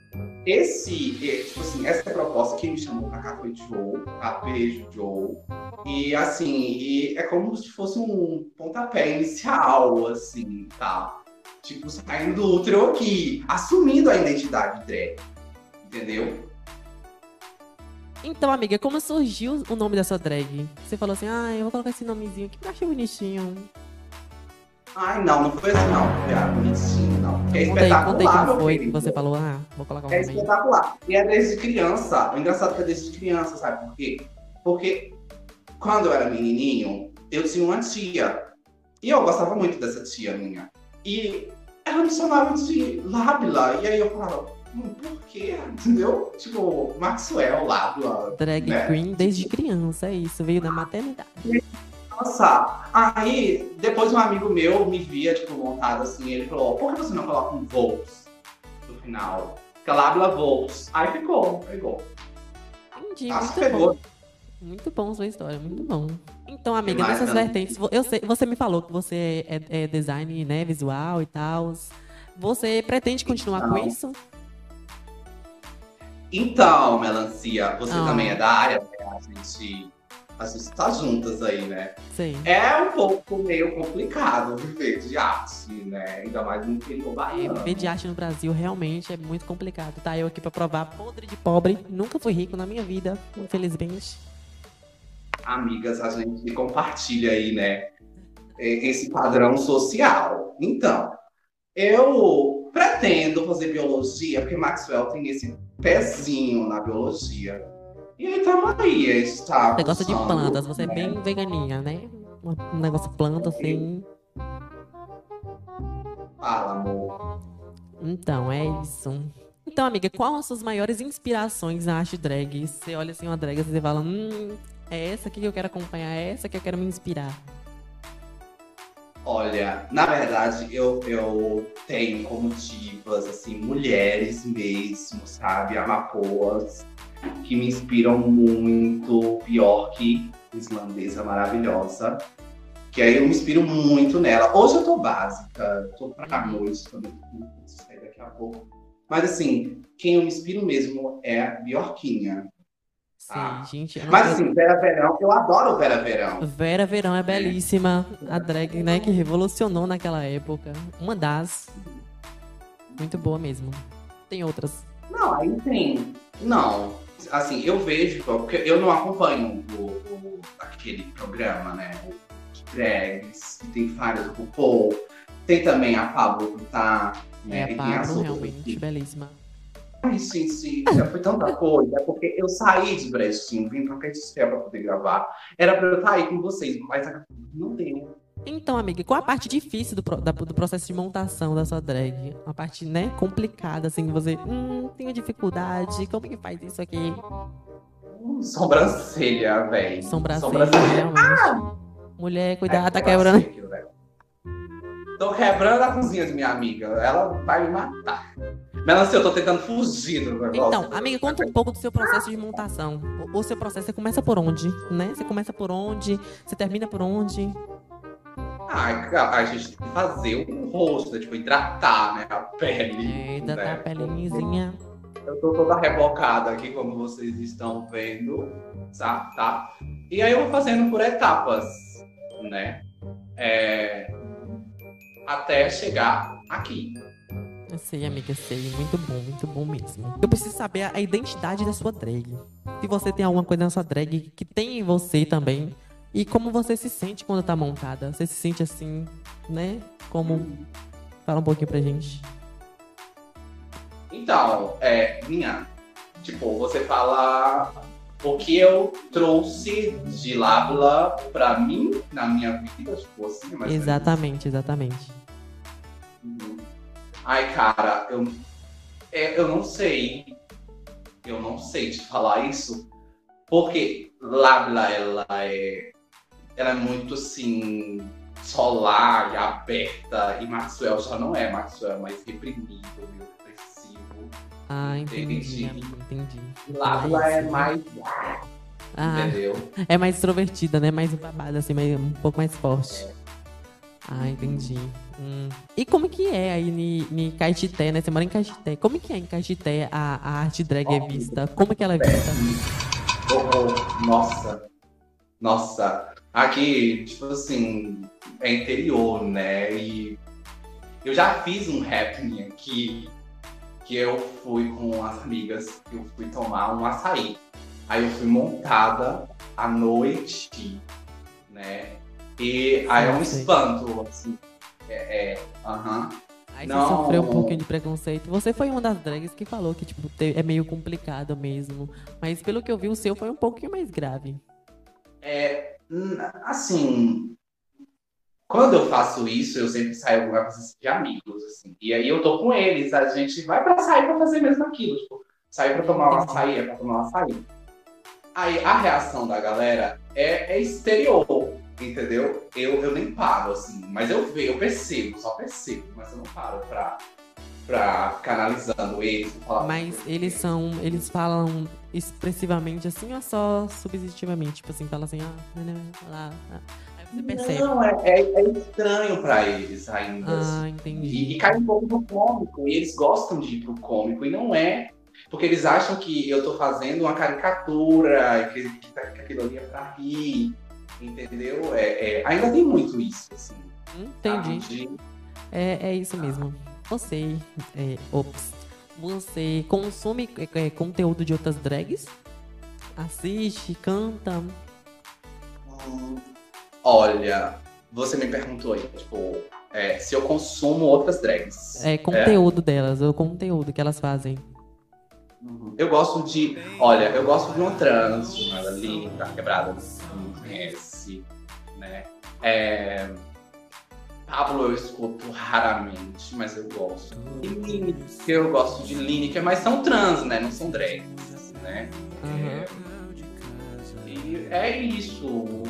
esse, eh, tipo assim, essa proposta que me chamou pra cá foi Joe, tá? Beijo, Joe. E assim, e é como se fosse um pontapé inicial, assim, tá? Tipo, saindo do útero aqui, assumindo a identidade drag. Entendeu? Então, amiga, como surgiu o nome da sua drag? Você falou assim, ah, eu vou colocar esse nomezinho aqui que eu achei bonitinho. Ai, não, não foi assim, não. Foi bonitinho, É Conta aí, espetacular, conta aí como meu foi você falou, ah, vou colocar um É aí. espetacular. E é desde criança. O engraçado é que é desde criança, sabe por quê? Porque quando eu era menininho, eu tinha uma tia. E eu gostava muito dessa tia minha. E ela me chamava de Lábila. E aí eu falava, hum, por quê? Entendeu? Tipo, Maxwell, Lábila. Drag né? queen desde criança, é isso, veio da maternidade. Nossa, aí depois um amigo meu me via, tipo, montado assim, ele falou, por que você não coloca um Volks no final? Fica Lábila Volks. Aí ficou, pegou. Entendi, Acho muito que pegou. bom. Muito bom sua história, muito bom. Então, amiga, mais, nessas Ana? vertentes, eu sei, você me falou que você é, é design, né, visual e tal. Você pretende continuar com isso? Então, Melancia, você Ah. também é da área, né? A gente, a gente tá juntas aí, né? Sei. É um pouco meio complicado viver de arte, né? Ainda mais no interior É, baiano. viver de arte no Brasil realmente é muito complicado. Tá eu aqui pra provar podre de pobre. Nunca fui rico na minha vida, infelizmente. Amigas, a gente compartilha aí, né? Esse padrão social. Então, eu pretendo fazer biologia, porque Maxwell tem esse pezinho na biologia. E aí tamo aí, a gente tá Você gosta de plantas, você é bem veganinha, né? Um negócio planta assim. Fala, amor. Então, é isso. Então, amiga, quais as suas maiores inspirações na arte drag? Você olha assim uma drag e você fala, hum, é essa aqui que eu quero acompanhar, é essa que eu quero me inspirar. Olha, na verdade, eu, eu tenho como divas, assim, mulheres mesmo, sabe? Amapoas, que me inspiram muito. Bjork, islandesa maravilhosa. Que aí eu me inspiro muito nela. Hoje eu tô básica, tô pra noite também, sair daqui a pouco. Mas assim, quem eu me inspiro mesmo é a Bjorkinha. Sei, Ah. gente. não Mas assim, Vera Verão, eu adoro Vera Verão. Vera Verão é belíssima. A drag, né, que revolucionou naquela época. Uma das. Muito boa mesmo. Tem outras. Não, aí tem. Não. Assim, eu vejo, porque eu não acompanho o, o- aquele programa, né? De drags, que tem vários do RuPaul. Tem também a Pablo Vittar, né? É e a Pablo, realmente aqui. belíssima. Ai, gente, já foi tanta coisa. Porque eu saí de Brestinho, vim pra Petisfé pra poder gravar. Era pra eu estar aí com vocês, mas não deu. Então, amiga, qual a parte difícil do, da- do processo de montação da sua drag? Uma parte, né, complicada, assim, que você, hum, tenho dificuldade, como que faz isso aqui? Hum, Sobrancelha, velho. Sobrancelha, realmente. Mulher, cuidado, tá quebrando. Tô quebrando a cozinha de minha amiga. Ela vai me matar. Melancia, eu tô tentando fugir do negócio. Então, amiga, conta um pouco do seu processo de montação. O, o seu processo, você começa por onde, né? Você começa por onde? Você termina por onde? Ai, a gente tem que fazer o rosto, né? Tipo, hidratar, né? A pele. Né? tá a pelinhazinha. Eu tô toda rebocada aqui, como vocês estão vendo, tá? tá? E aí eu vou fazendo por etapas, né? É, Até chegar aqui. Eu sei, amiga, sei. Muito bom, muito bom mesmo. Eu preciso saber a- a identidade da sua drag. Se você tem alguma coisa na sua drag que tem em você também. E como você se sente quando tá montada. Você se sente assim, né? Como. Fala um pouquinho pra gente. Então, é, minha, tipo, você fala o que eu trouxe de Lábula pra mim, na minha vida, tipo assim, mas Exatamente, exatamente. Uhum. Ai, cara, eu, é, eu não sei. Eu não sei te falar isso. Porque Lábila, ela é. Ela é muito assim. solar e aberta. E Maxwell já não é. Maxwell é mais reprimido, meio depressivo. Ah, entendi, Entendi. amiga, entendi. Lábila é mais. Ah, Entendeu? é mais extrovertida, né? Mais babada, assim, mais, um pouco mais forte. Ah, entendi. Hum. E como que é aí em, em Caetité, né? Você mora em Caetité. Como que é em Caetité a, a arte drag é vista? Como que ela é vista? Oh, oh, nossa. Nossa. Aqui, tipo assim, é interior, né? E eu já fiz um happening aqui que eu fui com as amigas, eu fui tomar um açaí. Aí eu fui montada à noite, né? E aí é um espanto, assim. É, é. Aí Não. você sofreu um pouquinho de preconceito. Você foi uma das drags que falou que, tipo, é meio complicado mesmo. Mas pelo que eu vi, o seu foi um pouquinho mais grave. É, assim, quando eu faço isso, eu sempre saio com uma de amigos, assim. E aí eu tô com eles, a gente vai pra sair pra fazer mesmo aquilo, tipo, sair pra tomar uma açaí, é pra tomar uma açaí. Aí a reação da galera é, é exterior, entendeu? Eu, eu nem paro, assim, mas eu vejo, eu percebo, só percebo, mas eu não paro pra, pra ficar analisando eles. Mas eles são. Eles falam expressivamente assim ou só subjetivamente? Tipo assim, fala assim, ah, né, né, lá. ah. Aí você percebe. Não, é, é, é estranho pra eles ainda. assim. Ah, entendi. E, e cai um pouco no cômico, e eles gostam de ir pro cômico, e não é. Porque eles acham que eu tô fazendo uma caricatura, que, que, tá- que aquilo ali é pra rir, entendeu? É, é- ainda tem muito isso, assim. Entendi. De- É, é isso mesmo. Você, é, ops, você consome é, é, conteúdo de outras drags? Assiste, canta? Hum, Olha, você me perguntou aí, tipo, é, se eu consumo outras drags. É conteúdo delas, o conteúdo que elas fazem. Uhum. Eu gosto de. Olha, eu gosto de uma trans chamada Linda, quebrada, não conhece, né? É, Pablo eu escuto raramente, mas eu gosto. E Lineker, eu gosto de Lineker, mas são trans, né? Não são drags, né? Aham. E é isso.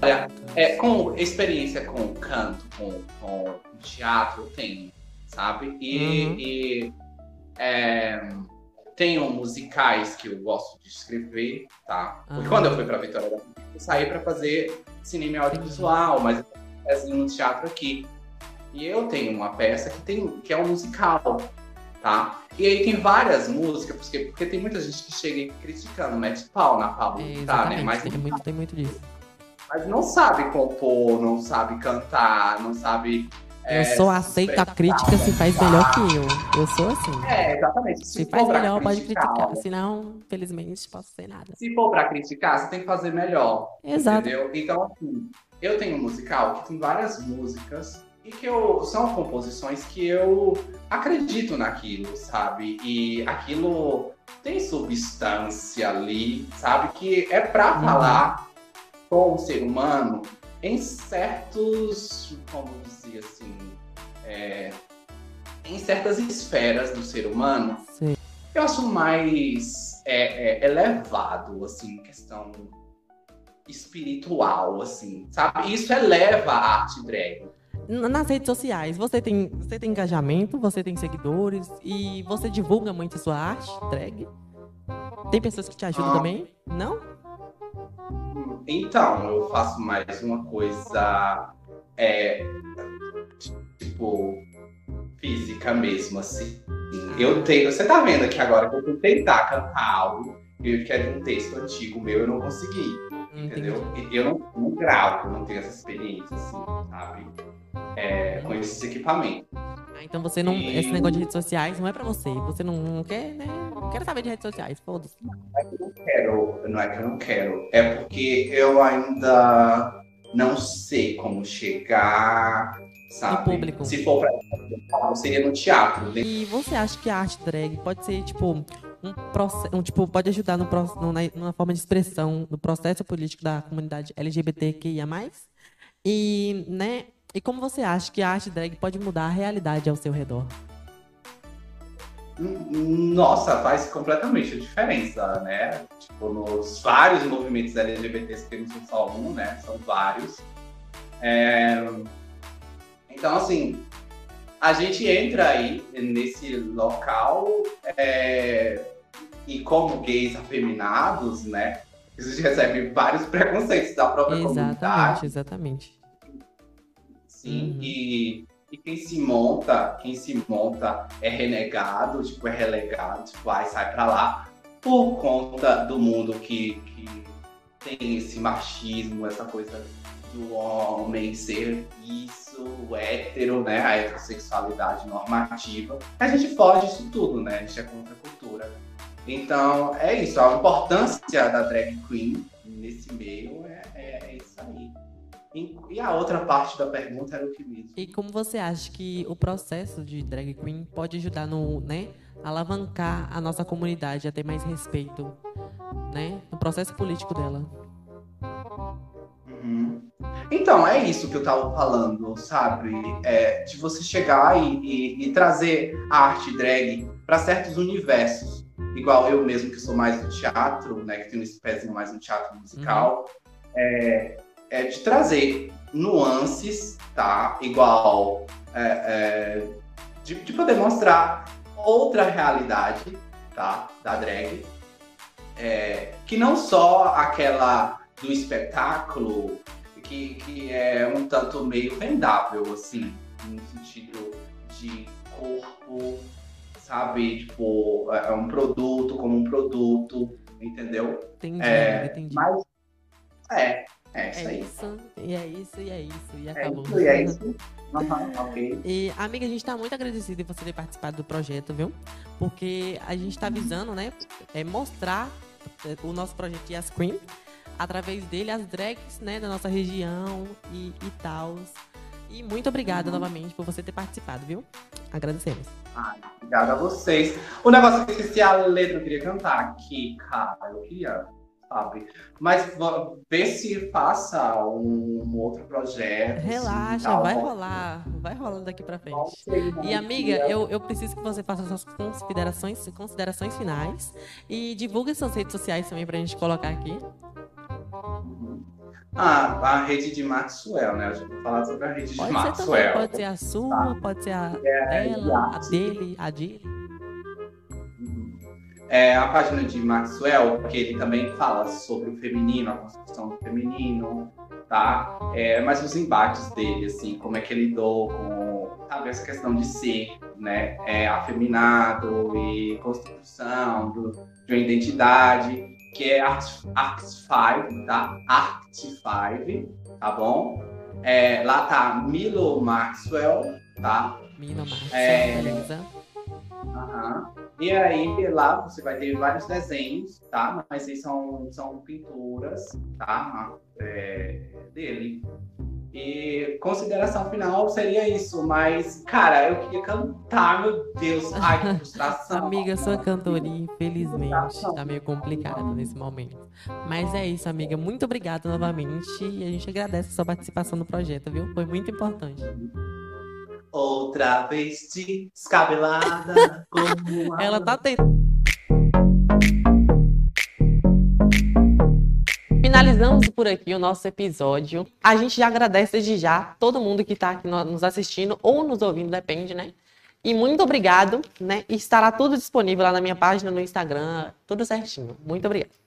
Olha, é, com experiência com canto, com, com teatro, eu tenho, sabe? E, Uhum. e, é, tenho musicais que eu gosto de escrever, tá? Porque Ah. quando eu fui pra Vitória da Conquista, eu saí pra fazer cinema audiovisual, mas eu faço um teatro aqui. E eu tenho uma peça que, tem, que é um musical, tá? E aí tem várias músicas, porque, porque tem muita gente que chega criticando, mete pau na Pablo É, Vittar, né? Mas, tem, muito, tem muito disso. mas não sabe compor, não sabe cantar, não sabe. Eu é, sou se aceita a crítica se faz melhor que eu. Eu sou assim. É, exatamente. Se for faz melhor, pode criticar. olha, Senão, felizmente, posso ser nada. Se for pra criticar, você tem que fazer melhor. Exato. Entendeu? Então, assim, eu tenho um musical que tem várias músicas e que eu, são composições que eu acredito naquilo, sabe? E aquilo tem substância ali, sabe? Que é pra Uhum. falar com o ser humano em certos, como dizer assim, é, em certas esferas do ser humano Sei. eu acho mais é, é, elevado, assim, questão espiritual, assim, sabe? Isso eleva a arte drag. Nas redes sociais, você tem, você tem engajamento, você tem seguidores e você divulga muito a sua arte, drag? Tem pessoas que te ajudam Ah. também? Não? Então, eu faço mais uma coisa, é, tipo, física mesmo, assim. Eu tenho, você tá vendo aqui agora que eu fui tentar cantar algo, eu que é de um texto antigo meu, eu não consegui. Entendeu? E Eu não, não gravo, eu não tenho essa experiência, assim, sabe? É, com esses equipamentos. Ah, então você não. E- Esse negócio de redes sociais não é pra você. Você não, não quer, né? Não quero saber de redes sociais, foda-se. Quero, não é que eu não quero, é porque eu ainda não sei como chegar, sabe? No público. Se for pra seria no teatro, né? E você acha que a arte drag pode ser, tipo, um. Um, tipo, pode ajudar no, numa forma de expressão no processo político da comunidade LGBTQIA? E, né? E como você acha que a arte drag pode mudar a realidade ao seu redor? Nossa, faz completamente a diferença, né? Tipo, nos vários movimentos LGBTs, que não são só um, né? São vários. É, Então, assim, a gente entra aí nesse local é, e como gays afeminados, né? A gente recebe vários preconceitos da própria comunidade. Exatamente, exatamente. Sim, Uhum. e, e quem se monta, quem se monta é renegado, tipo, é relegado, tipo, vai, sai pra lá, por conta do mundo que, que tem esse machismo, essa coisa do homem ser isso, o hétero, né? A heterossexualidade normativa. A gente foge disso tudo, né? A gente é contra a cultura. Então, é isso. A importância da drag queen nesse meio é, é, é isso aí. E, e a outra parte da pergunta era o que mesmo? E como você acha que o processo de drag queen pode ajudar no, né, alavancar a nossa comunidade a ter mais respeito, né, no processo político dela? Uhum. Então, é isso que eu tava falando, sabe? É, de você chegar e, e, e trazer a arte drag para certos universos. Igual eu mesmo, que sou mais do teatro, né? Que tenho esse pezinho mais no teatro musical. Uhum. É, é, de trazer nuances, tá? Igual é, é, de, de, poder mostrar outra realidade, tá? Da drag. É, que não só aquela do espetáculo que, que é um tanto meio vendável, assim, no sentido de corpo, sabe? Tipo, é, é um produto como um produto, entendeu? Entendi, é, entendi. Mas, é, é isso é aí. Isso, e é isso, e é isso, e é acabou. É isso, e é isso. Uhum, okay. E, amiga, a gente está muito agradecida de você ter participado do projeto, viu? Porque a gente está visando, né, é mostrar o nosso projeto Yas Queen através dele as drags né, da nossa região e, e tal. E muito obrigada uhum. novamente por você ter participado, viu? Agradecemos. Ai, obrigada a vocês. O negócio que eu esqueci a letra, eu queria cantar aqui, cara. Eu queria, sabe? Mas ver se faça um, um outro projeto. Assim, Relaxa, assim, vai rolar. Vai rolando daqui pra frente. E amiga, eu, eu preciso que você faça suas considerações, considerações finais. E divulgue suas redes sociais também pra gente colocar aqui. Ah, a rede de Maxwell, né? A gente vai falar sobre a rede pode de Maxwell. Também, pode ser a sua, tá? pode ser a é, dela, a dele, a dele. É a página de Maxwell, que ele também fala sobre o feminino, a construção do feminino, tá? É, mas os embates dele, assim, como é que ele lidou com, sabe, essa questão de ser, né, é, afeminado e construção do, de uma identidade que é Art, Art 5, tá? Art 5, tá bom? É, lá tá Milo Maxwell, tá? Milo Maxwell, é, beleza. E aí lá você vai ter vários desenhos, tá? Mas aí são, são pinturas, tá? É, dele. E consideração final seria isso, mas, cara, eu queria cantar, meu Deus, ai, que frustração. amiga, sua cantoria, infelizmente, tá meio complicado nesse momento. Mas é isso, amiga, muito obrigada novamente e a gente agradece a sua participação no projeto, viu? Foi muito importante. Outra vez descabelada, como Ela tá tentando. Finalizamos por aqui o nosso episódio. A gente já agradece desde já todo mundo que está aqui nos assistindo ou nos ouvindo, depende, né? E muito obrigado, né? Estará tudo disponível lá na minha página no Instagram, tudo certinho. Muito obrigada.